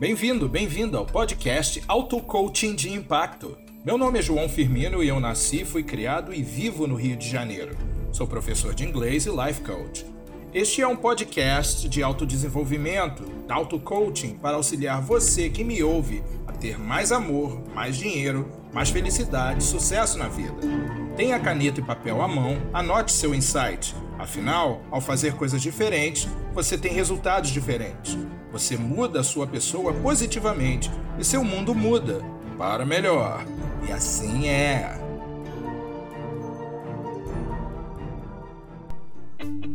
Bem-vindo, bem-vindo ao podcast Auto Coaching de Impacto. Meu nome é João Firmino e eu nasci, fui criado e vivo no Rio de Janeiro. Sou professor de inglês e life coach. Este é um podcast de autodesenvolvimento, auto coaching para auxiliar você que me ouve a ter mais amor, mais dinheiro, mais felicidade e sucesso na vida. Tenha caneta e papel à mão, anote seu insight. Afinal, ao fazer coisas diferentes, você tem resultados diferentes. Você muda a sua pessoa positivamente e seu mundo muda para melhor. E assim é.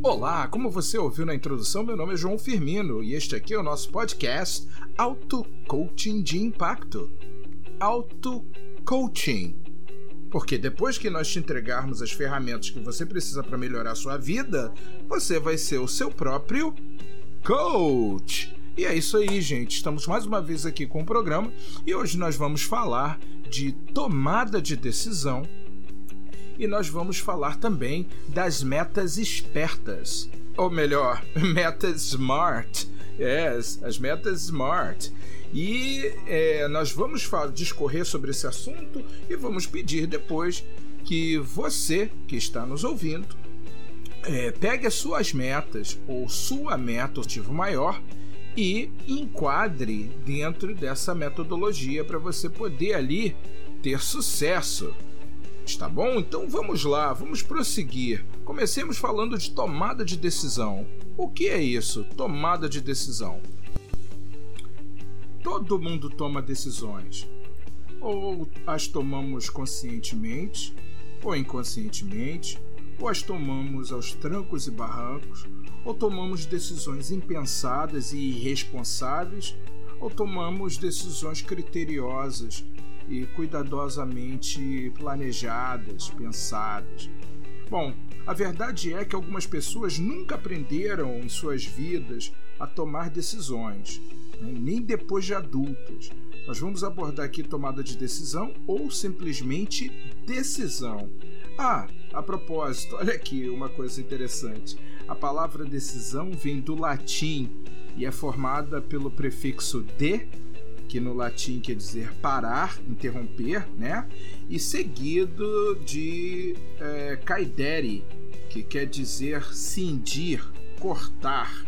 Olá, como você ouviu na introdução, meu nome é João Firmino e este aqui é o nosso podcast Auto Coaching de Impacto. Auto Coaching. Porque depois que nós te entregarmos as ferramentas que você precisa para melhorar sua vida, você vai ser o seu próprio coach. E é isso aí, gente. Estamos mais uma vez aqui com o programa e hoje nós vamos falar de tomada de decisão e nós vamos falar também das metas espertas, ou melhor, metas smart. Yes, as metas smart. E é, nós vamos discorrer sobre esse assunto e vamos pedir depois que você que está nos ouvindo é, pegue as suas metas ou sua meta, objetivo maior, e enquadre dentro dessa metodologia para você poder ali ter sucesso. Está bom? Então vamos lá, vamos prosseguir. Comecemos falando de tomada de decisão. O que é isso? Tomada de decisão. Todo mundo toma decisões. Ou as tomamos conscientemente, ou inconscientemente, ou as tomamos aos trancos e barrancos, ou tomamos decisões impensadas e irresponsáveis, ou tomamos decisões criteriosas e cuidadosamente planejadas, pensadas. Bom, a verdade é que algumas pessoas nunca aprenderam em suas vidas a tomar decisões, né? nem depois de adultas. Nós vamos abordar aqui tomada de decisão ou simplesmente decisão. Ah, a propósito, olha aqui uma coisa interessante. A palavra decisão vem do latim e é formada pelo prefixo de que no latim quer dizer parar, interromper, né? E seguido de é, caidere, que quer dizer cindir, cortar,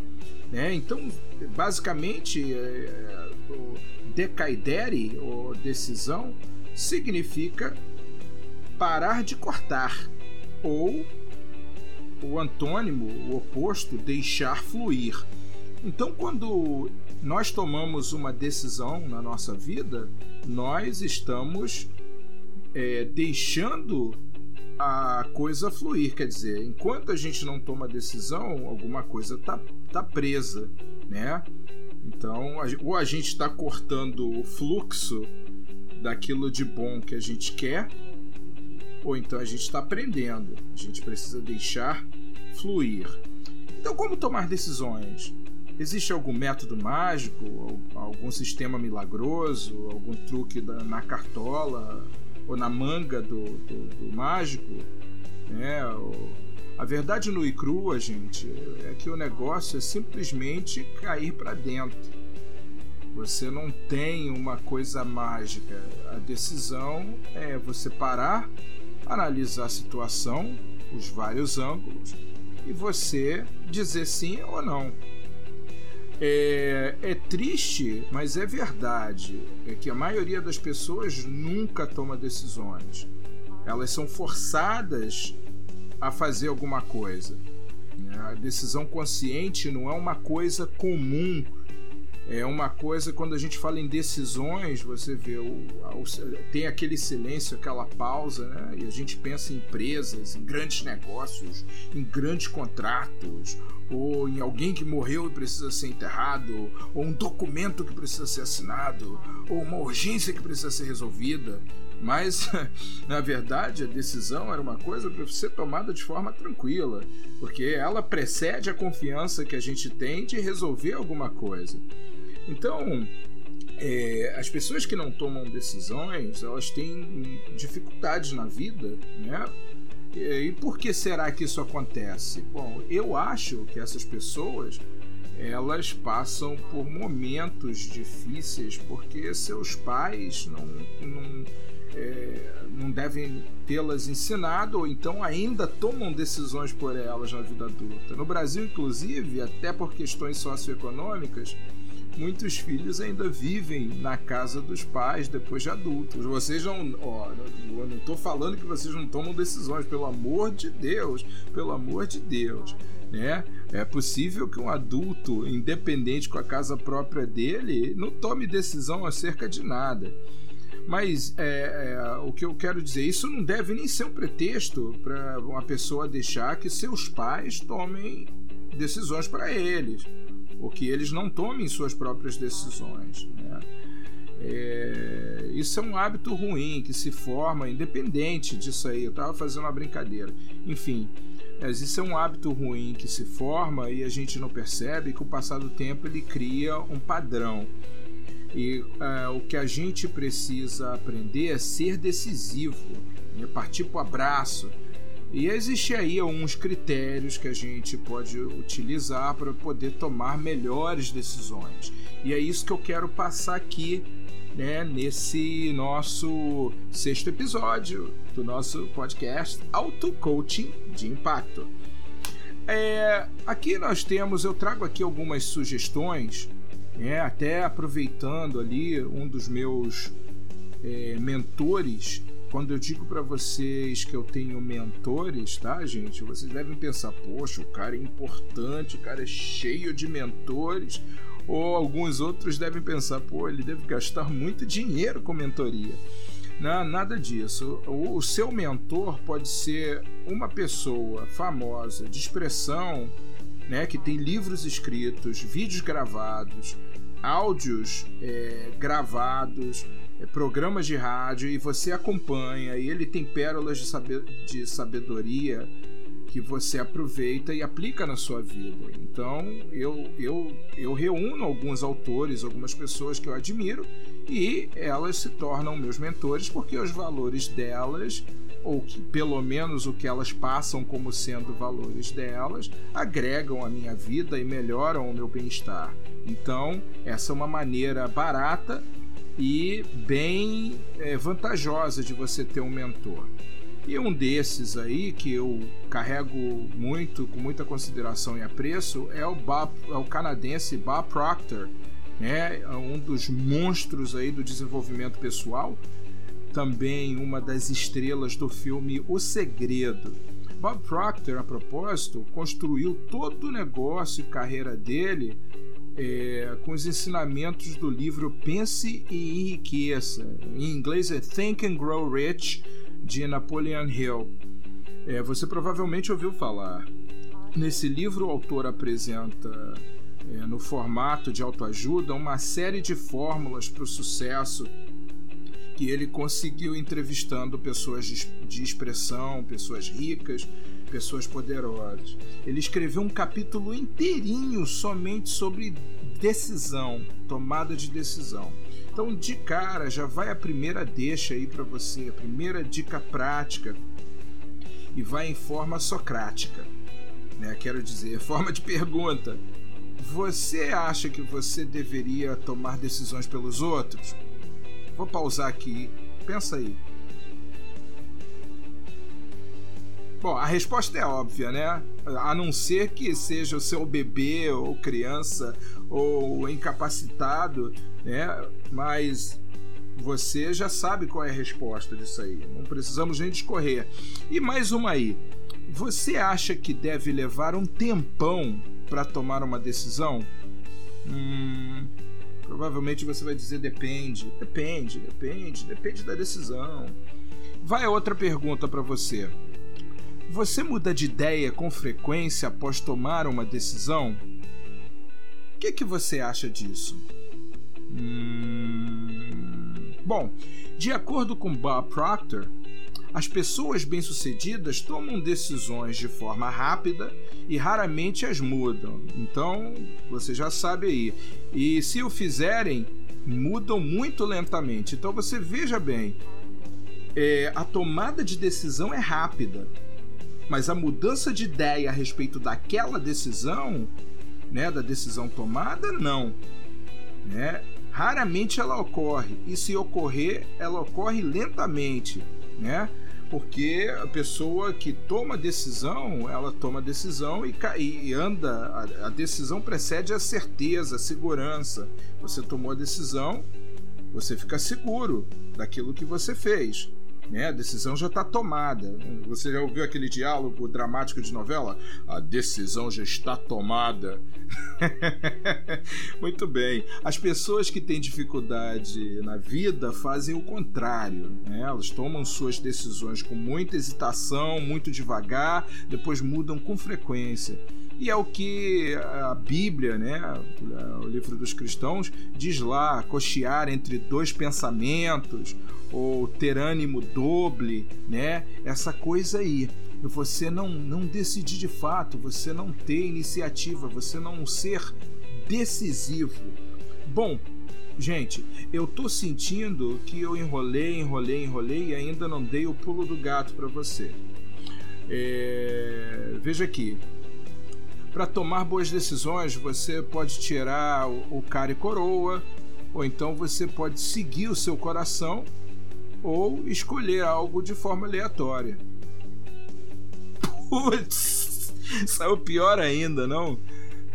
né? Então, basicamente, é, o decaidere, ou decisão, significa parar de cortar, ou o antônimo, o oposto, deixar fluir. Então, quando nós tomamos uma decisão na nossa vida, nós estamos é, deixando a coisa fluir. Quer dizer, enquanto a gente não toma decisão, alguma coisa está tá presa, né? Então, ou a gente está cortando o fluxo daquilo de bom que a gente quer, ou então a gente está aprendendo. A gente precisa deixar fluir. Então, como tomar decisões? Existe algum método mágico, algum sistema milagroso, algum truque na cartola ou na manga do, do, do mágico? Né? A verdade nua e crua, gente, é que o negócio é simplesmente cair para dentro. Você não tem uma coisa mágica. A decisão é você parar, analisar a situação, os vários ângulos, e você dizer sim ou não. É, é, triste, mas é verdade. É que a maioria das pessoas nunca toma decisões. Elas são forçadas a fazer alguma coisa. A decisão consciente não é uma coisa comum é uma coisa, quando a gente fala em decisões, você vê, o, o, tem aquele silêncio, aquela pausa, né? E a gente pensa em empresas, em grandes negócios, em grandes contratos, ou em alguém que morreu e precisa ser enterrado, ou um documento que precisa ser assinado, ou uma urgência que precisa ser resolvida. Mas, na verdade, a decisão era uma coisa para ser tomada de forma tranquila, porque ela precede a confiança que a gente tem de resolver alguma coisa. Então, é, as pessoas que não tomam decisões, elas têm dificuldades na vida, né? E por que será que isso acontece? Bom, eu acho que essas pessoas elas passam por momentos difíceis porque seus pais não, não, é, não devem tê-las ensinado ou então ainda tomam decisões por elas na vida adulta. No Brasil, inclusive, até por questões socioeconômicas, muitos filhos ainda vivem na casa dos pais depois de adultos. Vocês não, ó, eu não estou falando que vocês não tomam decisões, pelo amor de Deus, pelo amor de Deus né? É possível que um adulto independente com a casa própria dele não tome decisão acerca de nada. Mas é, é, o que eu quero dizer, isso não deve nem ser um pretexto para uma pessoa deixar que seus pais tomem decisões para eles, ou que eles não tomem suas próprias decisões. Né? É, isso é um hábito ruim que se forma independente disso aí. Eu estava fazendo uma brincadeira. Enfim, mas isso é um hábito ruim que se forma e a gente não percebe, e com o passar do tempo ele cria um padrão. E uh, o que a gente precisa aprender é ser decisivo, né? partir para o abraço. E existe aí alguns critérios que a gente pode utilizar para poder tomar melhores decisões. E é isso que eu quero passar aqui né, nesse nosso sexto episódio do nosso podcast Auto Coaching de Impacto. É, aqui nós temos, eu trago aqui algumas sugestões, né, até aproveitando ali um dos meus é, mentores. Quando eu digo para vocês que eu tenho mentores, tá, gente? Vocês devem pensar, poxa, o cara é importante, o cara é cheio de mentores ou alguns outros devem pensar, pô, ele deve gastar muito dinheiro com mentoria. Não, nada disso. O, o seu mentor pode ser uma pessoa famosa de expressão, né, que tem livros escritos, vídeos gravados, áudios é, gravados, programas de rádio e você acompanha e ele tem pérolas de, sabedoria que você aproveita e aplica na sua vida. Então, eu, eu, eu reúno alguns autores, algumas pessoas que eu admiro e elas se tornam meus mentores porque os valores delas, ou que, pelo menos o que elas passam como sendo valores delas, agregam a minha vida e melhoram o meu bem-estar. Então, essa é uma maneira barata e bem é, vantajosa de você ter um mentor. E um desses aí que eu carrego muito, com muita consideração e apreço, é o, Bob, é o canadense Bob Proctor, né? É um dos monstros aí do desenvolvimento pessoal, também uma das estrelas do filme O Segredo. Bob Proctor, a propósito, construiu todo o negócio e carreira dele é, com os ensinamentos do livro Pense e Enriqueça. Em inglês é Think and Grow Rich, de Napoleon Hill. É, você provavelmente ouviu falar. Nesse livro, o autor apresenta, é, no formato de autoajuda, uma série de fórmulas para o sucesso que ele conseguiu entrevistando pessoas de, de expressão, pessoas ricas, pessoas poderosas. Ele escreveu um capítulo inteirinho somente sobre decisão, tomada de decisão. Então, de cara, já vai a primeira deixa aí para você, a primeira dica prática e vai em forma socrática, né? Quero dizer, forma de pergunta. Você acha que você deveria tomar decisões pelos outros? Vou pausar aqui. Pensa aí. Bom, a resposta é óbvia, né? A não ser que seja o seu bebê ou criança ou incapacitado, né? Mas você já sabe qual é a resposta disso aí. Não precisamos nem discorrer. E mais uma aí. Você acha que deve levar um tempão para tomar uma decisão? Hum, provavelmente você vai dizer depende, depende, depende, depende da decisão. Vai outra pergunta para você. Você muda de ideia com frequência após tomar uma decisão? O que, que você acha disso? Hum... Bom, de acordo com Bob Proctor, as pessoas bem-sucedidas tomam decisões de forma rápida e raramente as mudam. Então, você já sabe aí. E se o fizerem, mudam muito lentamente. Então, você veja bem: é, a tomada de decisão é rápida mas a mudança de ideia a respeito daquela decisão né, da decisão tomada? Não. Né? Raramente ela ocorre. E se ocorrer, ela ocorre lentamente, né? Porque a pessoa que toma decisão, ela toma decisão e, e anda. A, a decisão precede a certeza, a segurança. Você tomou a decisão, você fica seguro daquilo que você fez. Né? A decisão já está tomada. Você já ouviu aquele diálogo dramático de novela? A decisão já está tomada. Muito bem. As pessoas que têm dificuldade na vida fazem o contrário. Né? Elas tomam suas decisões com muita hesitação, muito devagar, depois mudam com frequência. E é o que a Bíblia, né, o livro dos cristãos, diz lá: cochear entre dois pensamentos, ou ter ânimo doble, né? Essa coisa aí. Você não, não decidir de fato, você não ter iniciativa, você não ser decisivo. Bom, gente, eu tô sentindo que eu enrolei, enrolei, enrolei e ainda não dei o pulo do gato para você. É... Veja aqui, para tomar boas decisões, você pode tirar o, cara e coroa, ou então você pode seguir o seu coração ou escolher algo de forma aleatória. Putz, saiu pior ainda, não?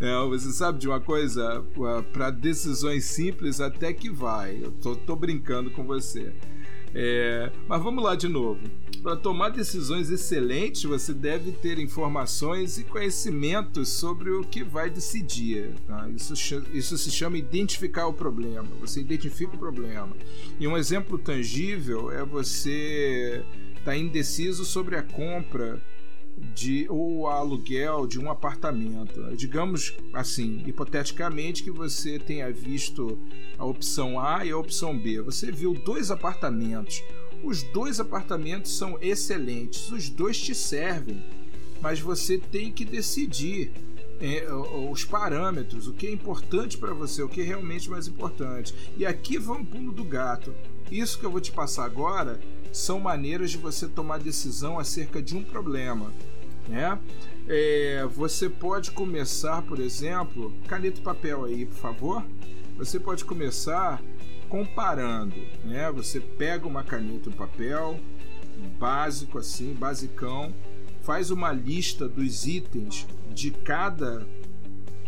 É, você sabe de uma coisa? Para decisões simples, até que vai. Eu tô, tô brincando com você. É, mas vamos lá de novo. Para tomar decisões excelentes, você deve ter informações e conhecimentos sobre o que vai decidir. Tá? Isso, isso se chama identificar o problema. Você identifica o problema. E um exemplo tangível é você estar tá indeciso sobre a compra de ou aluguel de um apartamento. Digamos assim, hipoteticamente que você tenha visto a opção A e a opção B. Você viu dois apartamentos. Os dois apartamentos são excelentes, os dois te servem, mas você tem que decidir os parâmetros, o que é importante para você, o que é realmente mais importante. E aqui vai um pulo do gato. Isso que eu vou te passar agora são maneiras de você tomar decisão acerca de um problema. Né? É, você pode começar, por exemplo, caneta e papel aí, por favor. Você pode começar comparando, né? Você pega uma caneta e um papel, básico assim, basicão, faz uma lista dos itens de cada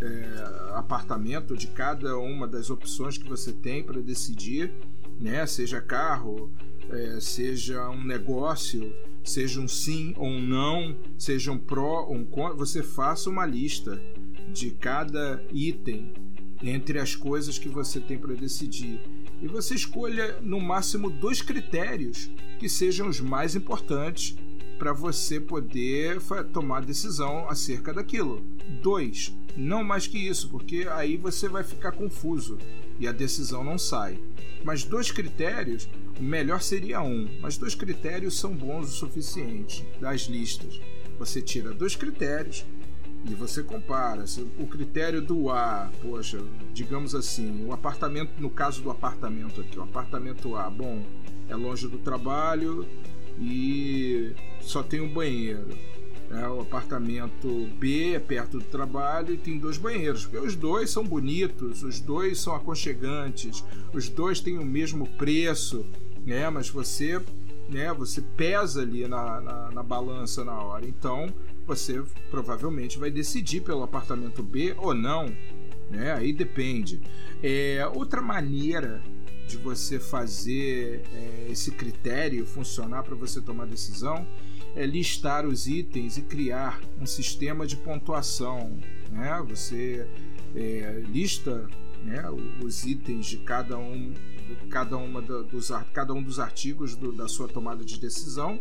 é, apartamento, de cada uma das opções que você tem para decidir, né? Seja carro, é, seja um negócio, seja um sim ou um não, seja um pró ou um contra, você faça uma lista de cada item entre as coisas que você tem para decidir. E você escolha no máximo dois critérios que sejam os mais importantes para você poder tomar decisão acerca daquilo. Dois, não mais que isso, porque aí você vai ficar confuso e a decisão não sai. Mas dois critérios, o melhor seria um, mas dois critérios são bons o suficiente das listas. Você tira dois critérios e você compara o critério do A, poxa, digamos assim, o apartamento, no caso do apartamento aqui, o apartamento A, bom, é longe do trabalho e só tem um banheiro. É, o apartamento B é perto do trabalho e tem dois banheiros, os dois são bonitos, os dois são aconchegantes, os dois têm o mesmo preço, né? Mas você, né? Você pesa ali na, na, na balança na hora. Então você provavelmente vai decidir pelo apartamento B ou não, né? Aí depende. É, outra maneira de você fazer é, esse critério funcionar para você tomar decisão é listar os itens e criar um sistema de pontuação. Né? Você é, lista né, os itens de cada um, cada, uma dos, cada um dos artigos do, da sua tomada de decisão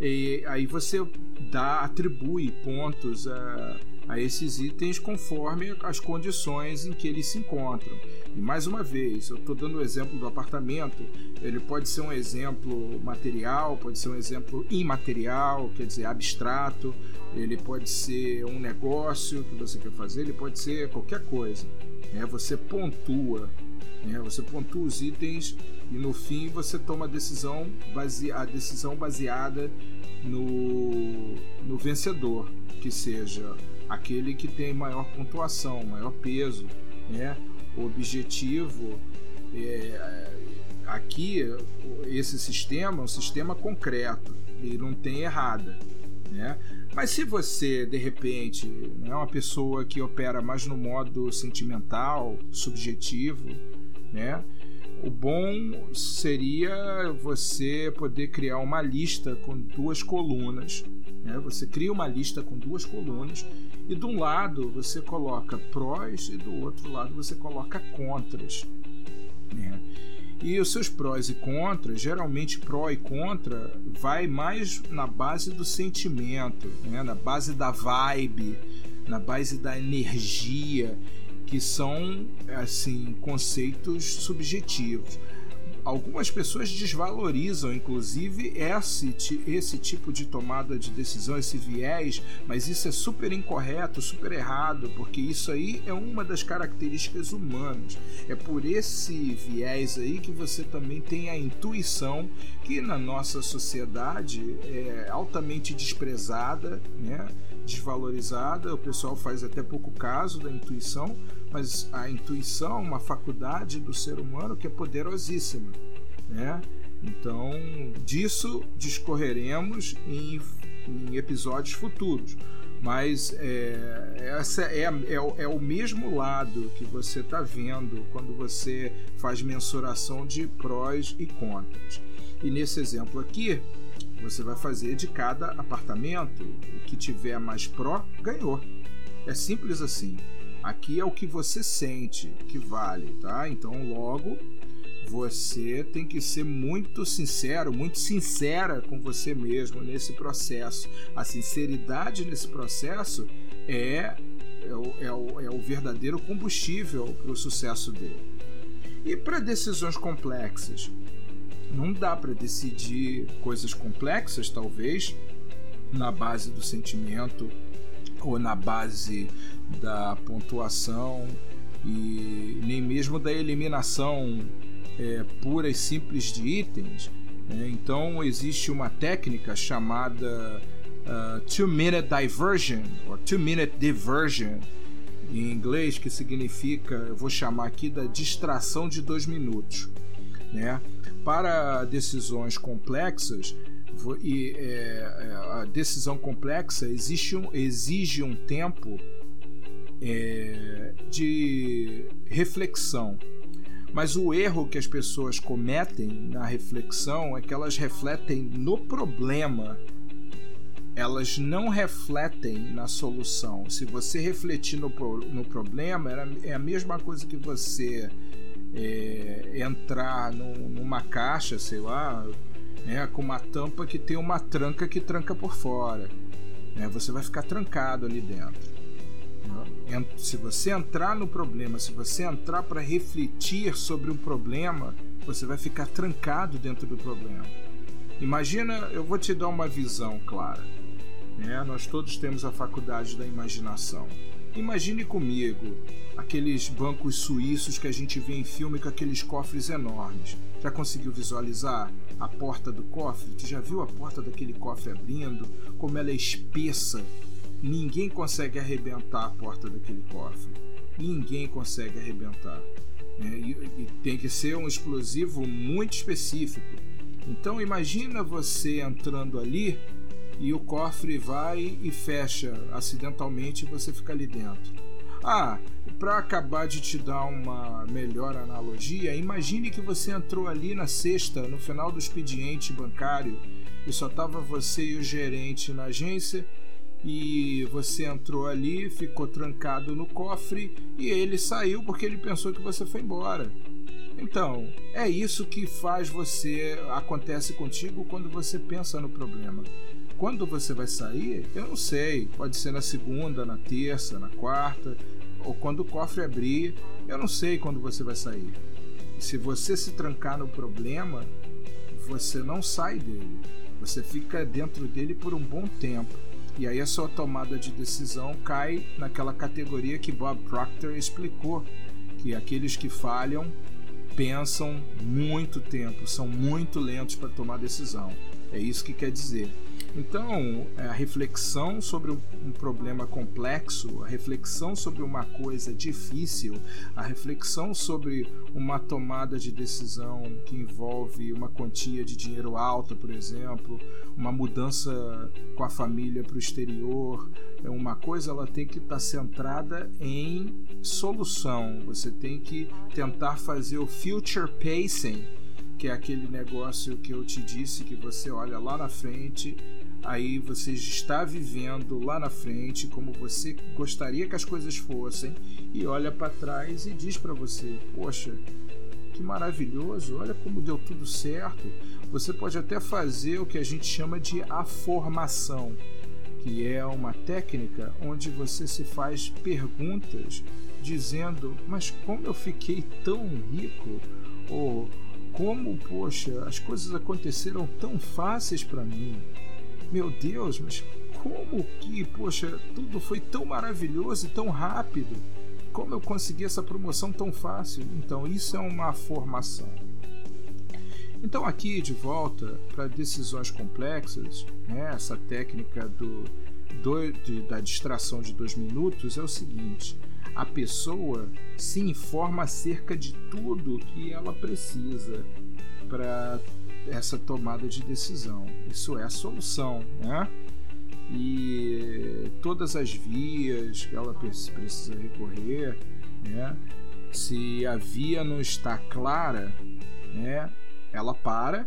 e aí você dá, atribui pontos a, a esses itens conforme as condições em que eles se encontram. E mais uma vez, eu estou dando o exemplo do apartamento, ele pode ser um exemplo material, pode ser um exemplo imaterial, quer dizer, abstrato, ele pode ser um negócio que você quer fazer, ele pode ser qualquer coisa. Né? Você pontua, né? você pontua os itens e no fim você toma a decisão, base... a decisão baseada no, no vencedor, que seja aquele que tem maior pontuação, maior peso, né? O objetivo é, aqui esse sistema é um sistema concreto e não tem errada, né? Mas se você de repente é uma pessoa que opera mais no modo sentimental, subjetivo, né? O bom seria você poder criar uma lista com duas colunas. Né? Você cria uma lista com duas colunas e de um lado você coloca prós e do outro lado você coloca contras. Né? E os seus prós e contras, geralmente pró e contra, vai mais na base do sentimento, né? na base da vibe, na base da energia que são assim conceitos subjetivos. Algumas pessoas desvalorizam, inclusive, esse, esse tipo de tomada de decisão, esse viés, mas isso é super incorreto, super errado, porque isso aí é uma das características humanas. É por esse viés aí que você também tem a intuição, que na nossa sociedade é altamente desprezada, né? desvalorizada, o pessoal faz até pouco caso da intuição, mas a intuição uma faculdade do ser humano que é poderosíssima, né? Então, disso discorreremos em, em episódios futuros. Mas é, essa é, é, é, o mesmo lado que você está vendo quando você faz mensuração de prós e contras. E nesse exemplo aqui, você vai fazer de cada apartamento o que tiver mais pró ganhou. É simples assim. Aqui é o que você sente que vale, tá? Então, logo, você tem que ser muito sincero, muito sincera com você mesmo nesse processo. A sinceridade nesse processo é, é, o, é, o, é o verdadeiro combustível para o sucesso dele. E para decisões complexas? Não dá para decidir coisas complexas, talvez, na base do sentimento ou na base da pontuação e nem mesmo da eliminação é, pura e simples de itens. Né? Então existe uma técnica chamada uh, two-minute diversion ou two-minute diversion em inglês que significa, eu vou chamar aqui da distração de dois minutos, né? Para decisões complexas, e é, é, a decisão complexa existe um, exige um tempo é, de reflexão. Mas o erro que as pessoas cometem na reflexão é que elas refletem no problema, elas não refletem na solução. Se você refletir no, no problema, é a mesma coisa que você é, entrar no, numa caixa, sei lá, né, com uma tampa que tem uma tranca que tranca por fora. Né, você vai ficar trancado ali dentro. Né? Se você entrar no problema, se você entrar para refletir sobre um problema, você vai ficar trancado dentro do problema. Imagina, eu vou te dar uma visão clara. Né? Nós todos temos a faculdade da imaginação. Imagine comigo aqueles bancos suíços que a gente vê em filme com aqueles cofres enormes. Já conseguiu visualizar a porta do cofre? Tu já viu a porta daquele cofre abrindo? Como ela é espessa? Ninguém consegue arrebentar a porta daquele cofre. Ninguém consegue arrebentar. É, e, e tem que ser um explosivo muito específico. Então imagina você entrando ali e o cofre vai e fecha acidentalmente e você fica ali dentro. Ah, para acabar de te dar uma melhor analogia, imagine que você entrou ali na sexta, no final do expediente bancário, e só tava você e o gerente na agência, e você entrou ali, ficou trancado no cofre e ele saiu porque ele pensou que você foi embora. Então, é isso que faz você acontece contigo quando você pensa no problema. Quando você vai sair, eu não sei. Pode ser na segunda, na terça, na quarta, ou quando o cofre abrir, eu não sei quando você vai sair. E se você se trancar no problema, você não sai dele. Você fica dentro dele por um bom tempo. E aí a sua tomada de decisão cai naquela categoria que Bob Proctor explicou, que aqueles que falham pensam muito tempo, são muito lentos para tomar decisão. É isso que quer dizer. Então, é, a reflexão sobre um problema complexo, a reflexão sobre uma coisa difícil, a reflexão sobre uma tomada de decisão que envolve uma quantia de dinheiro alta, por exemplo, uma mudança com a família para o exterior, é uma coisa ela tem que estar tá centrada em solução. Você tem que tentar fazer o future pacing que é aquele negócio que eu te disse que você olha lá na frente, aí você está vivendo lá na frente como você gostaria que as coisas fossem e olha para trás e diz para você: "Poxa, que maravilhoso, olha como deu tudo certo". Você pode até fazer o que a gente chama de aformação, que é uma técnica onde você se faz perguntas dizendo: "Mas como eu fiquei tão rico?" ou como, poxa, as coisas aconteceram tão fáceis para mim. Meu Deus, mas como que, poxa, tudo foi tão maravilhoso e tão rápido? Como eu consegui essa promoção tão fácil? Então, isso é uma formação. Então, aqui de volta para decisões complexas, né, essa técnica do, do de, da distração de dois minutos é o seguinte: a pessoa se informa acerca de tudo que ela precisa para essa tomada de decisão. Isso é a solução, né? E todas as vias que ela precisa recorrer, né? Se a via não está clara, né? Ela para,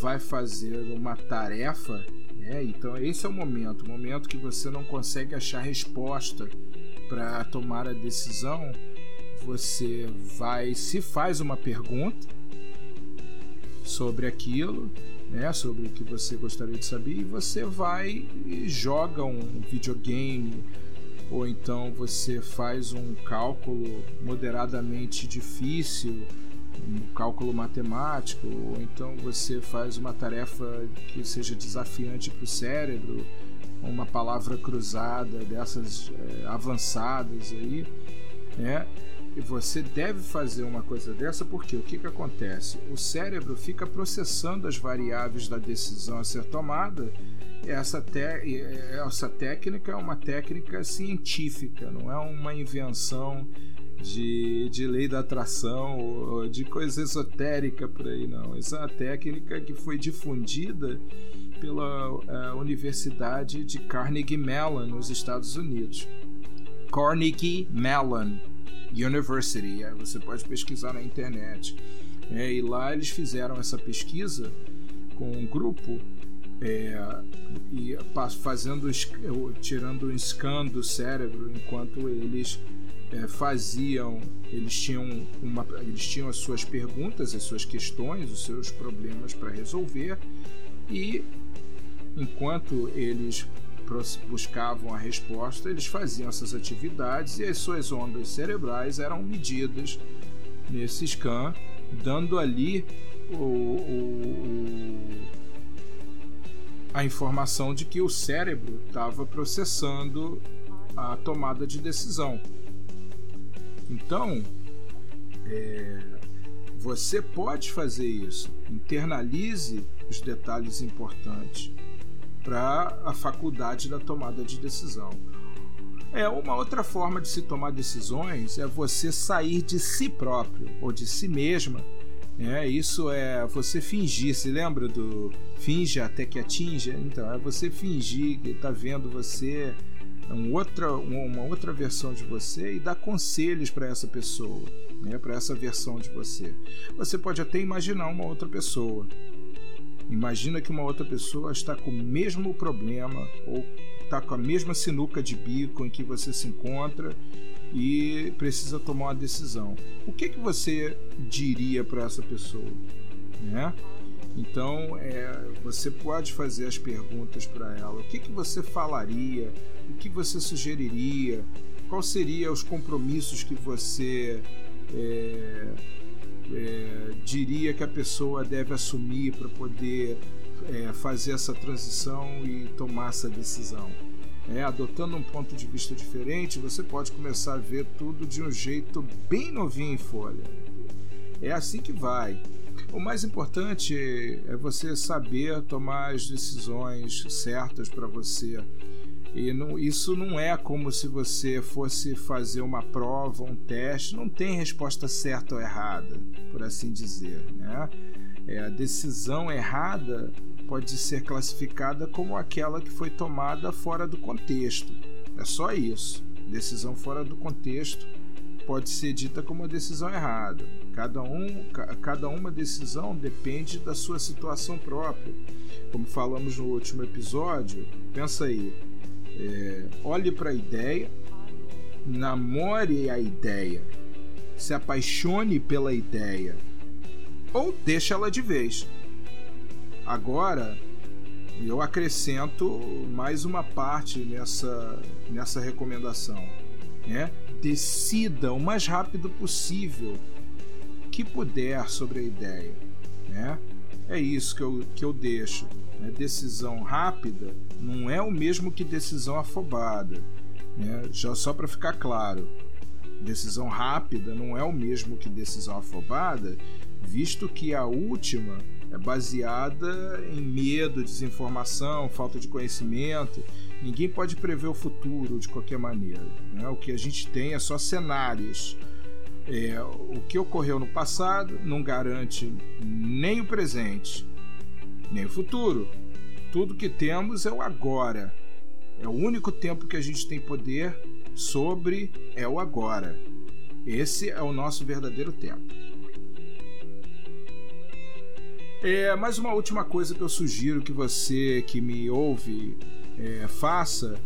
vai fazer uma tarefa, né? Então esse é o momento, o momento que você não consegue achar resposta para tomar a decisão, você vai se faz uma pergunta sobre aquilo, né, sobre o que você gostaria de saber e você vai e joga um videogame ou então você faz um cálculo moderadamente difícil, um cálculo matemático, ou então você faz uma tarefa que seja desafiante para o cérebro, uma palavra cruzada dessas é, avançadas aí, né? E você deve fazer uma coisa dessa porque o que, que acontece? O cérebro fica processando as variáveis da decisão a ser tomada. Essa, te, essa técnica é uma técnica científica, não é uma invenção de, de lei da atração ou de coisa esotérica por aí, não. Essa é uma técnica que foi difundida pela uh, Universidade de Carnegie Mellon, nos Estados Unidos. Carnegie Mellon University, é, você pode pesquisar na internet. É, e lá eles fizeram essa pesquisa com um grupo é, e fazendo tirando um scan do cérebro enquanto eles é, faziam eles tinham uma eles tinham as suas perguntas as suas questões os seus problemas para resolver e enquanto eles buscavam a resposta, eles faziam essas atividades e as suas ondas cerebrais eram medidas nesse scan, dando ali o, o, a informação de que o cérebro estava processando a tomada de decisão. Então, é, você pode fazer isso. Internalize os detalhes importantes para a faculdade da tomada de decisão. É uma outra forma de se tomar decisões é você sair de si próprio ou de si mesma. É, isso é você fingir. Se lembra do finge até que atinja? Então, é você fingir que está vendo você, um outra, uma outra versão de você e dar conselhos para essa pessoa, né, para essa versão de você. Você pode até imaginar uma outra pessoa. Imagina que uma outra pessoa está com o mesmo problema ou está com a mesma sinuca de bico em que você se encontra e precisa tomar uma decisão. O que, que você diria para essa pessoa? Né? Então, é, você pode fazer as perguntas para ela. O que, que você falaria? O que você sugeriria? Quais seriam os compromissos que você é, é, diria que a pessoa deve assumir para poder é, fazer essa transição e tomar essa decisão. É, adotando um ponto de vista diferente, você pode começar a ver tudo de um jeito bem novinho em folha. É assim que vai. O mais importante é você saber tomar as decisões certas para você. E não, isso não é como se você fosse fazer uma prova, um teste, não tem resposta certa ou errada, por assim dizer. Né? É, a decisão errada pode ser classificada como aquela que foi tomada fora do contexto. É só isso. Decisão fora do contexto pode ser dita como uma decisão errada. Cada, um, cada uma decisão depende da sua situação própria. Como falamos no último episódio, pensa aí. É, olhe para a ideia, namore a ideia, se apaixone pela ideia ou deixe ela de vez. Agora, eu acrescento mais uma parte nessa, nessa recomendação. Né? Decida o mais rápido possível que puder sobre a ideia. Né? É isso que eu, que eu deixo. Né? Decisão rápida não é o mesmo que decisão afobada. Né? Já só para ficar claro, decisão rápida não é o mesmo que decisão afobada, visto que a última é baseada em medo, desinformação, falta de conhecimento. Ninguém pode prever o futuro de qualquer maneira. Né? O que a gente tem é só cenários. É, o que ocorreu no passado não garante nem o presente, nem o futuro. Tudo que temos é o agora. É o único tempo que a gente tem poder sobre é o agora. Esse é o nosso verdadeiro tempo. É, mais uma última coisa que eu sugiro que você que me ouve é, faça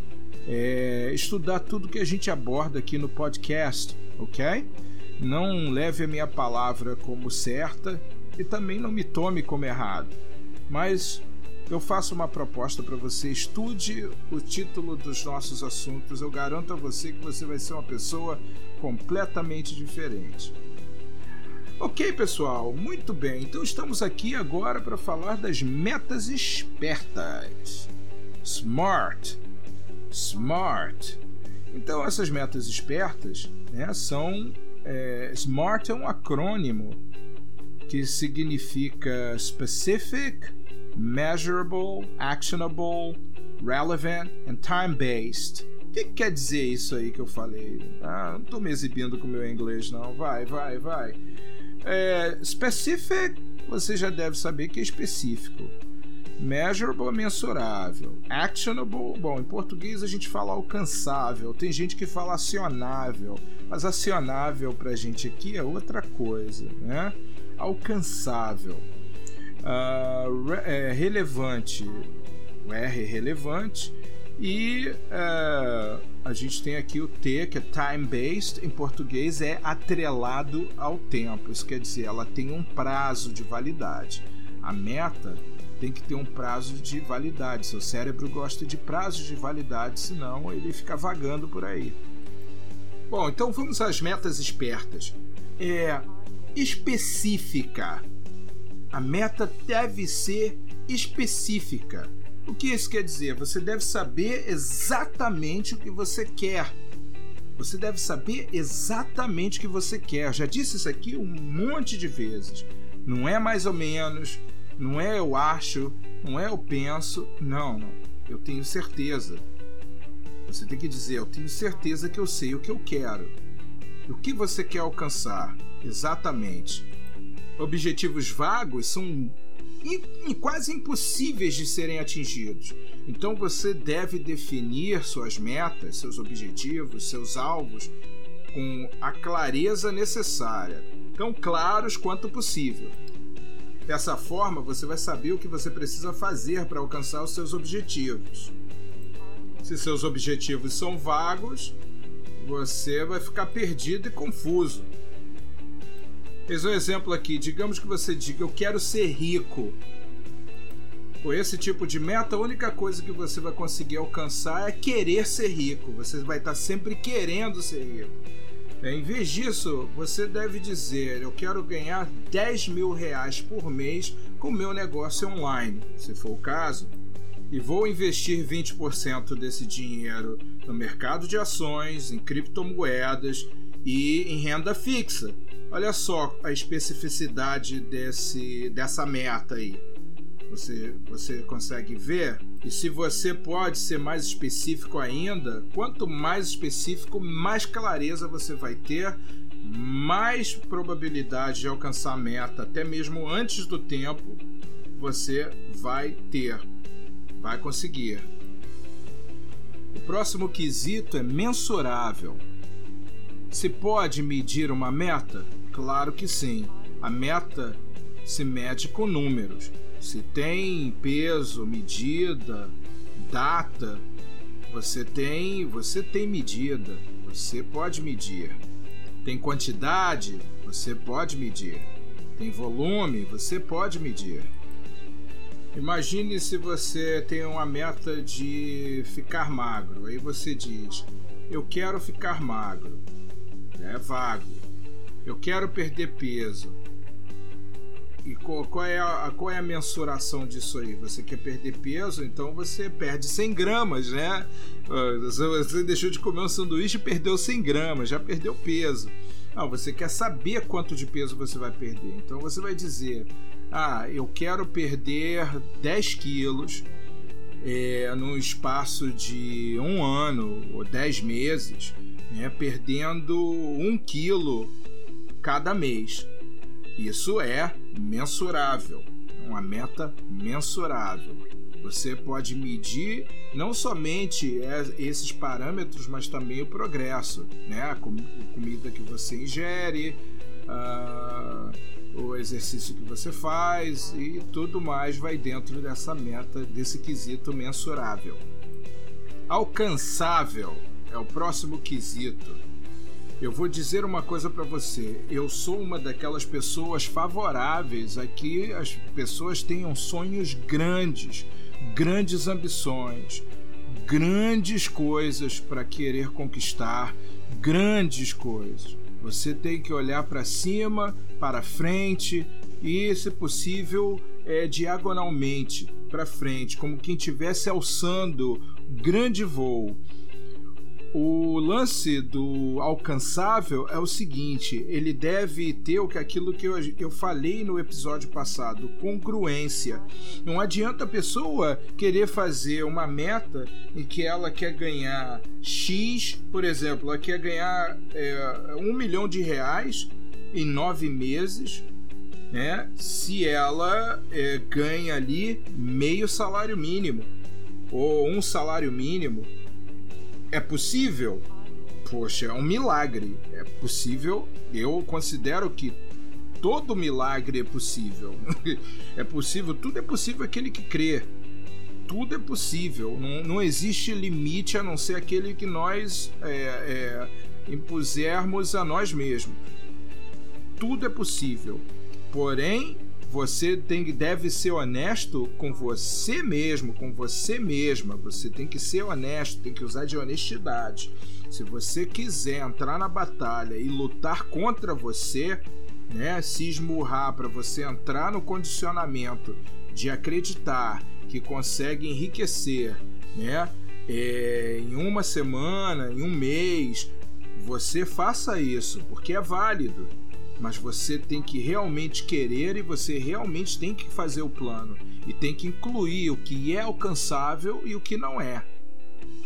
é estudar tudo que a gente aborda aqui no podcast, ok? Não leve a minha palavra como certa e também não me tome como errado. Mas eu faço uma proposta para você: estude o título dos nossos assuntos. Eu garanto a você que você vai ser uma pessoa completamente diferente. Ok, pessoal, muito bem. Então estamos aqui agora para falar das metas espertas. Smart. Smart. Então essas metas espertas né, são. É, SMART é um acrônimo que significa Specific, Measurable, Actionable, Relevant and Time-Based. O que, que, quer dizer isso aí que eu falei? Ah, não estou me exibindo com meu inglês, não. Vai, vai, vai. É, specific, você já deve saber que é específico. Measurable é mensurável. Actionable, bom, em português a gente fala alcançável. Tem gente que fala acionável, mas acionável pra gente aqui é outra coisa, né? Alcançável. Uh, é, relevante. O R relevante. E uh, a gente tem aqui o T, que é time-based, em português é atrelado ao tempo. Isso quer dizer, ela tem um prazo de validade. A meta tem que ter um prazo de validade. Seu cérebro gosta de prazos de validade, senão ele fica vagando por aí. Bom, então vamos às metas espertas. É específica. A meta deve ser específica. O que isso quer dizer? Você deve saber exatamente o que você quer. Você deve saber exatamente o que você quer. Já disse isso aqui um monte de vezes. Não é mais ou menos, não é eu acho, não é eu penso. Não, não. Eu tenho certeza. Você tem que dizer, eu tenho certeza que eu sei o que eu quero. O que você quer alcançar? Exatamente. Objetivos vagos são quase impossíveis de serem atingidos. Então você deve definir suas metas, seus objetivos, seus alvos com a clareza necessária, tão claros quanto possível. Dessa forma, você vai saber o que você precisa fazer para alcançar os seus objetivos. Se seus objetivos são vagos, você vai ficar perdido e confuso. Eis um exemplo aqui. Digamos que você diga: Eu quero ser rico. Com esse tipo de meta, a única coisa que você vai conseguir alcançar é querer ser rico. Você vai estar sempre querendo ser rico. É, em vez disso, você deve dizer: Eu quero ganhar 10 mil reais por mês com meu negócio online, se for o caso, e vou investir 20% desse dinheiro no mercado de ações, em criptomoedas e em renda fixa olha só a especificidade desse, dessa meta aí. Você, você consegue ver? E se você pode ser mais específico ainda, quanto mais específico, mais clareza você vai ter, mais probabilidade de alcançar a meta, até mesmo antes do tempo, você vai ter, vai conseguir. O próximo quesito é mensurável. Se pode medir uma meta? Claro que sim. A meta se mede com números. Se tem peso, medida, data, você tem, você tem medida, você pode medir. Tem quantidade, você pode medir. Tem volume, você pode medir. Imagine se você tem uma meta de ficar magro. Aí você diz: Eu quero ficar magro. É vago. Eu quero perder peso. E qual, é a, qual é a mensuração disso aí? Você quer perder peso, então você perde 100 gramas, né? Você deixou de comer um sanduíche e perdeu 100 gramas, já perdeu peso. Não, você quer saber quanto de peso você vai perder. Então você vai dizer: Ah, eu quero perder 10 quilos é, no espaço de um ano ou 10 meses, né, perdendo um quilo cada mês. Isso é mensurável, uma meta mensurável. Você pode medir não somente esses parâmetros, mas também o progresso, né? A comida que você ingere, uh, o exercício que você faz e tudo mais vai dentro dessa meta, desse quesito mensurável. Alcançável é o próximo quesito. Eu vou dizer uma coisa para você. Eu sou uma daquelas pessoas favoráveis a que as pessoas tenham sonhos grandes, grandes ambições, grandes coisas para querer conquistar, grandes coisas. Você tem que olhar para cima, para frente e, se possível, é, diagonalmente para frente, como quem estivesse alçando grande voo. O lance do alcançável é o seguinte: ele deve ter o que aquilo que eu, eu falei no episódio passado, congruência. Não adianta a pessoa querer fazer uma meta em que ela quer ganhar X, por exemplo, ela quer ganhar é, um milhão de reais em nove meses, né? Se ela é, ganha ali meio salário mínimo ou um salário mínimo é possível? Poxa, é um milagre. É possível. Eu considero que todo milagre é possível. é possível, tudo é possível aquele que crê. Tudo é possível. Não, não existe limite a não ser aquele que nós é, é, impusermos a nós mesmos. Tudo é possível. Porém, você tem, deve ser honesto com você mesmo, com você mesma. Você tem que ser honesto, tem que usar de honestidade. Se você quiser entrar na batalha e lutar contra você, né, se esmurrar para você entrar no condicionamento de acreditar que consegue enriquecer, né, é, em uma semana, em um mês, você faça isso, porque é válido mas você tem que realmente querer e você realmente tem que fazer o plano e tem que incluir o que é alcançável e o que não é.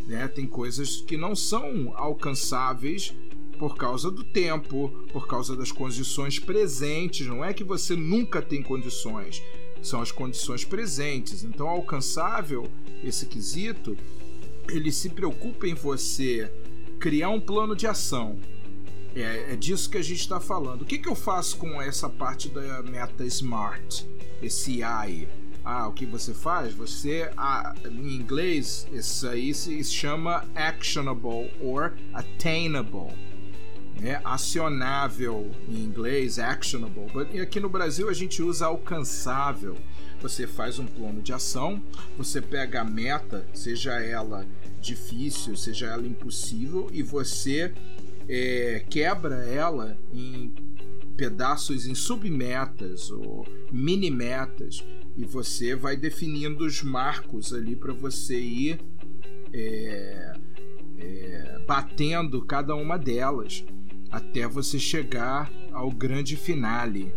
Né? Tem coisas que não são alcançáveis por causa do tempo, por causa das condições presentes. Não é que você nunca tem condições, são as condições presentes. Então, alcançável, esse quesito, ele se preocupa em você criar um plano de ação é, é disso que a gente está falando. O que, que eu faço com essa parte da meta smart, esse AI? Ah, o que você faz? Você, ah, em inglês, isso aí se chama actionable or attainable. É acionável em inglês, actionable. E aqui no Brasil a gente usa alcançável. Você faz um plano de ação, você pega a meta, seja ela difícil, seja ela impossível, e você é, quebra ela em pedaços em submetas ou mini metas e você vai definindo os marcos ali para você ir é, é, batendo cada uma delas até você chegar ao grande finale.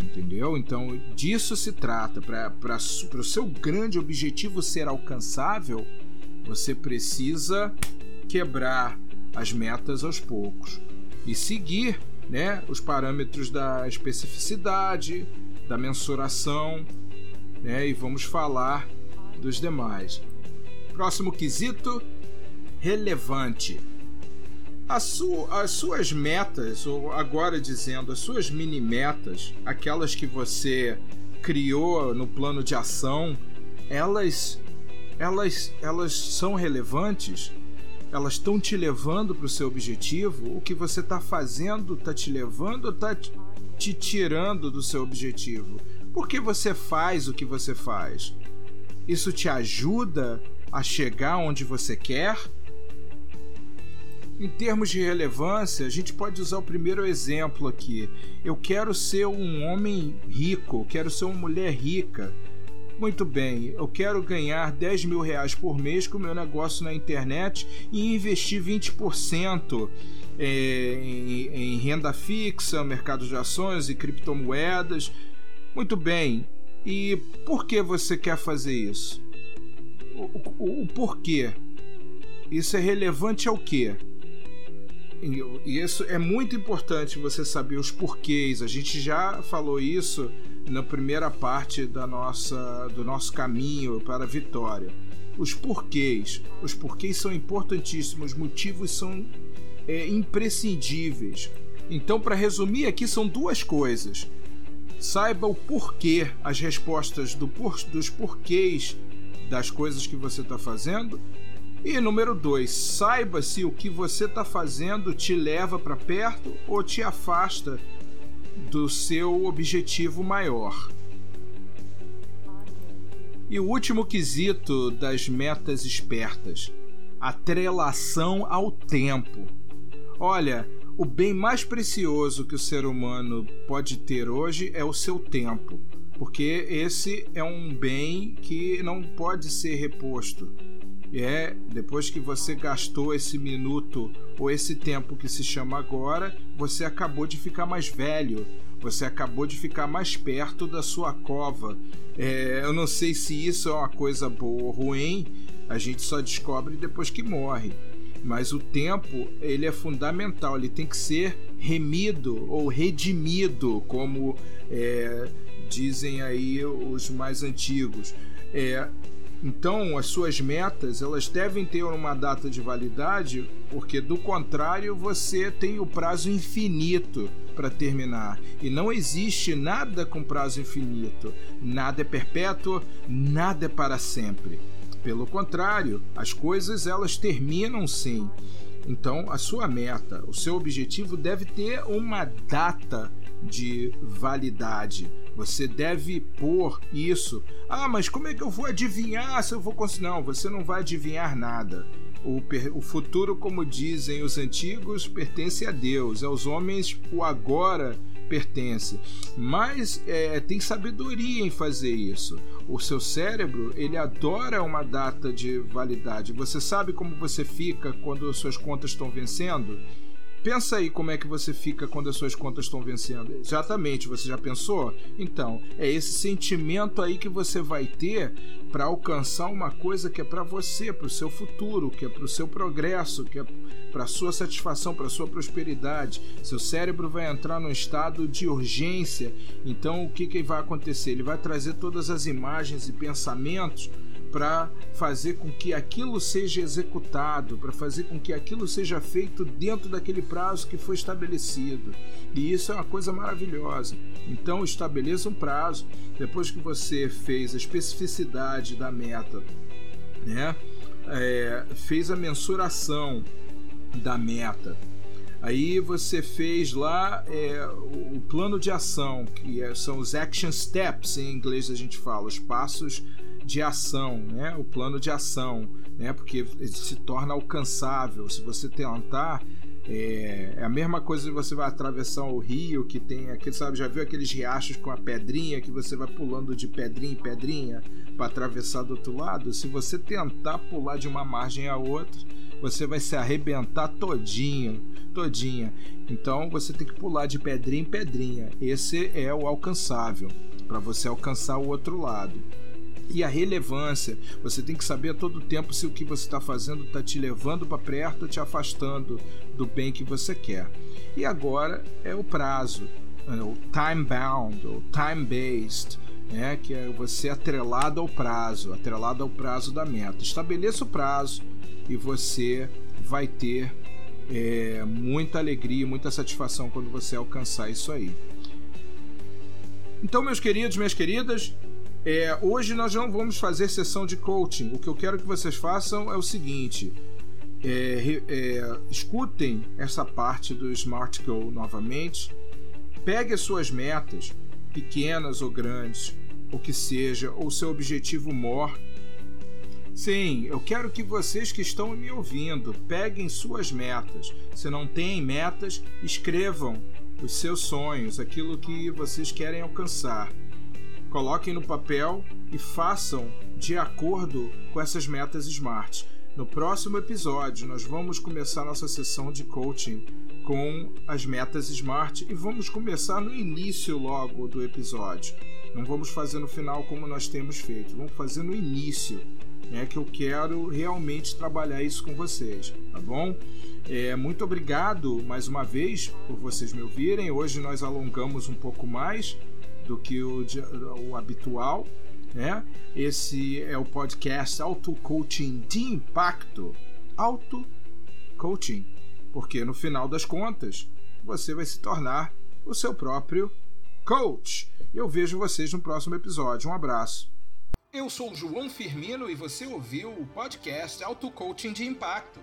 Entendeu? Então, disso se trata. Para o seu grande objetivo ser alcançável, você precisa quebrar as metas aos poucos e seguir né, os parâmetros da especificidade, da mensuração, né, e vamos falar dos demais. Próximo quesito: relevante. Su as suas metas, ou agora dizendo, as suas mini metas, aquelas que você criou no plano de ação, elas, elas, elas são relevantes? Elas estão te levando para o seu objetivo? O que você está fazendo está te levando ou está te tirando do seu objetivo? Por que você faz o que você faz? Isso te ajuda a chegar onde você quer? Em termos de relevância, a gente pode usar o primeiro exemplo aqui. Eu quero ser um homem rico, quero ser uma mulher rica. Muito bem, eu quero ganhar 10 mil reais por mês com o meu negócio na internet e investir 20% é, em, em renda fixa, mercado de ações e criptomoedas. Muito bem, e por que você quer fazer isso? O, o, o porquê? Isso é relevante ao quê? E isso é muito importante você saber os porquês. A gente já falou isso na primeira parte da nossa, do nosso caminho para a vitória. Os porquês. Os porquês são importantíssimos, os motivos são é, imprescindíveis. Então, para resumir aqui, são duas coisas. Saiba o porquê, as respostas do por, dos porquês das coisas que você está fazendo e número dois, saiba se o que você está fazendo te leva para perto ou te afasta do seu objetivo maior. E o último quesito das metas espertas: atrelação ao tempo. Olha, o bem mais precioso que o ser humano pode ter hoje é o seu tempo, porque esse é um bem que não pode ser reposto é depois que você gastou esse minuto ou esse tempo que se chama agora, você acabou de ficar mais velho, você acabou de ficar mais perto da sua cova. É, eu não sei se isso é uma coisa boa ou ruim, a gente só descobre depois que morre. Mas o tempo ele é fundamental, ele tem que ser remido ou redimido, como é, dizem aí os mais antigos. É, então, as suas metas, elas devem ter uma data de validade, porque do contrário, você tem o prazo infinito para terminar. E não existe nada com prazo infinito. Nada é perpétuo, nada é para sempre. Pelo contrário, as coisas elas terminam sim. Então, a sua meta, o seu objetivo deve ter uma data de validade. Você deve pôr isso. Ah, mas como é que eu vou adivinhar se eu vou conseguir? Não, você não vai adivinhar nada. O, o futuro, como dizem os antigos, pertence a Deus. Aos homens, o agora pertence. Mas é, tem sabedoria em fazer isso. O seu cérebro ele adora uma data de validade. Você sabe como você fica quando as suas contas estão vencendo? Pensa aí como é que você fica quando as suas contas estão vencendo. Exatamente, você já pensou? Então, é esse sentimento aí que você vai ter para alcançar uma coisa que é para você, para o seu futuro, que é para o seu progresso, que é para sua satisfação, para sua prosperidade. Seu cérebro vai entrar num estado de urgência. Então, o que, que vai acontecer? Ele vai trazer todas as imagens e pensamentos para fazer com que aquilo seja executado, para fazer com que aquilo seja feito dentro daquele prazo que foi estabelecido. E isso é uma coisa maravilhosa. Então, estabeleça um prazo, depois que você fez a especificidade da meta, né? É, fez a mensuração da meta. Aí você fez lá é, o plano de ação, que é, são os action steps, em inglês a gente fala, os passos de ação, né? o plano de ação, né? porque ele se torna alcançável. Se você tentar, é, é, a mesma coisa que você vai atravessar o rio, que tem aquele, sabe, já viu aqueles riachos com a pedrinha que você vai pulando de pedrinha em pedrinha para atravessar do outro lado? Se você tentar pular de uma margem a outra, você vai se arrebentar todinha, todinha. Então você tem que pular de pedrinha em pedrinha. Esse é o alcançável para você alcançar o outro lado. E a relevância, você tem que saber a todo tempo se o que você está fazendo está te levando para perto ou te afastando do bem que você quer. E agora é o prazo, é o time bound, ou time based, né? que é você atrelado ao prazo, atrelado ao prazo da meta. Estabeleça o prazo e você vai ter é, muita alegria, muita satisfação quando você alcançar isso aí. Então, meus queridos, minhas queridas, é, hoje nós não vamos fazer sessão de coaching. O que eu quero que vocês façam é o seguinte: é, é, escutem essa parte do Smart Goal novamente, pegue as suas metas, pequenas ou grandes, o que seja, ou seu objetivo maior. Sim, eu quero que vocês que estão me ouvindo peguem suas metas. Se não têm metas, escrevam os seus sonhos, aquilo que vocês querem alcançar. Coloquem no papel e façam de acordo com essas metas SMART. No próximo episódio, nós vamos começar nossa sessão de coaching com as metas SMART e vamos começar no início logo do episódio. Não vamos fazer no final como nós temos feito, vamos fazer no início, né, que eu quero realmente trabalhar isso com vocês, tá bom? É, muito obrigado mais uma vez por vocês me ouvirem. Hoje nós alongamos um pouco mais do que o, o habitual. Né? Esse é o podcast Auto Coaching de Impacto. Auto Coaching. Porque no final das contas, você vai se tornar o seu próprio coach. Eu vejo vocês no próximo episódio. Um abraço. Eu sou João Firmino e você ouviu o podcast Auto Coaching de Impacto.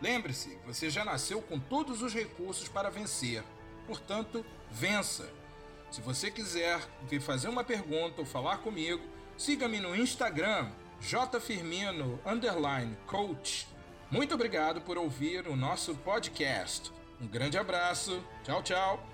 Lembre-se, você já nasceu com todos os recursos para vencer. Portanto, vença. Se você quiser vir fazer uma pergunta ou falar comigo, siga-me no Instagram, jfirmino coach. Muito obrigado por ouvir o nosso podcast. Um grande abraço. Tchau, tchau.